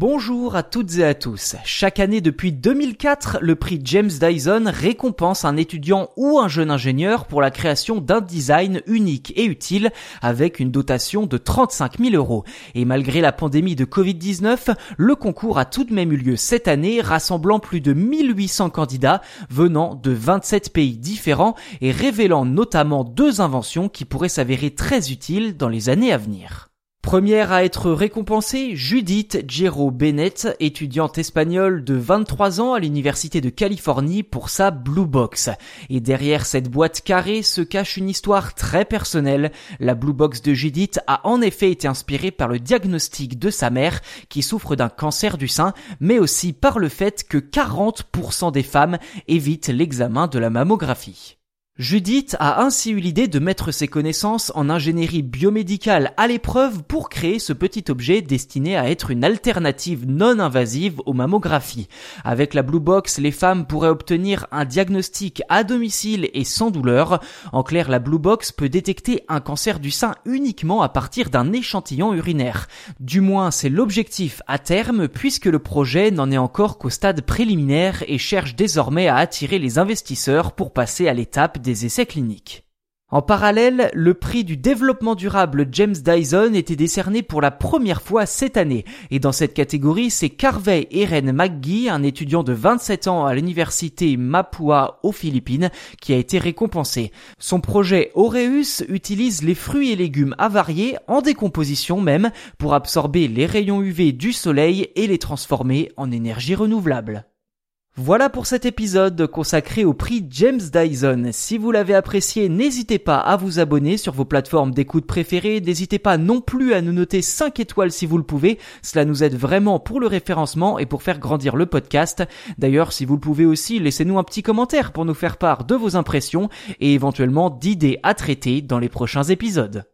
Bonjour à toutes et à tous. Chaque année depuis 2004, le prix James Dyson récompense un étudiant ou un jeune ingénieur pour la création d'un design unique et utile avec une dotation de 35 000 euros. Et malgré la pandémie de Covid-19, le concours a tout de même eu lieu cette année, rassemblant plus de 1800 candidats venant de 27 pays différents et révélant notamment deux inventions qui pourraient s'avérer très utiles dans les années à venir. Première à être récompensée, Judith Gero Bennett, étudiante espagnole de 23 ans à l'Université de Californie pour sa Blue Box. Et derrière cette boîte carrée se cache une histoire très personnelle. La Blue Box de Judith a en effet été inspirée par le diagnostic de sa mère qui souffre d'un cancer du sein, mais aussi par le fait que 40% des femmes évitent l'examen de la mammographie. Judith a ainsi eu l'idée de mettre ses connaissances en ingénierie biomédicale à l'épreuve pour créer ce petit objet destiné à être une alternative non invasive aux mammographies. Avec la Blue Box, les femmes pourraient obtenir un diagnostic à domicile et sans douleur. En clair, la Blue Box peut détecter un cancer du sein uniquement à partir d'un échantillon urinaire. Du moins, c'est l'objectif à terme puisque le projet n'en est encore qu'au stade préliminaire et cherche désormais à attirer les investisseurs pour passer à l'étape essais cliniques. En parallèle, le prix du développement durable James Dyson était décerné pour la première fois cette année. Et dans cette catégorie, c'est Carvey Eren McGee, un étudiant de 27 ans à l'université Mapua aux Philippines, qui a été récompensé. Son projet Aureus utilise les fruits et légumes avariés, en décomposition même, pour absorber les rayons UV du soleil et les transformer en énergie renouvelable. Voilà pour cet épisode consacré au prix James Dyson. Si vous l'avez apprécié, n'hésitez pas à vous abonner sur vos plateformes d'écoute préférées. N'hésitez pas non plus à nous noter 5 étoiles si vous le pouvez. Cela nous aide vraiment pour le référencement et pour faire grandir le podcast. D'ailleurs, si vous le pouvez aussi, laissez-nous un petit commentaire pour nous faire part de vos impressions et éventuellement d'idées à traiter dans les prochains épisodes.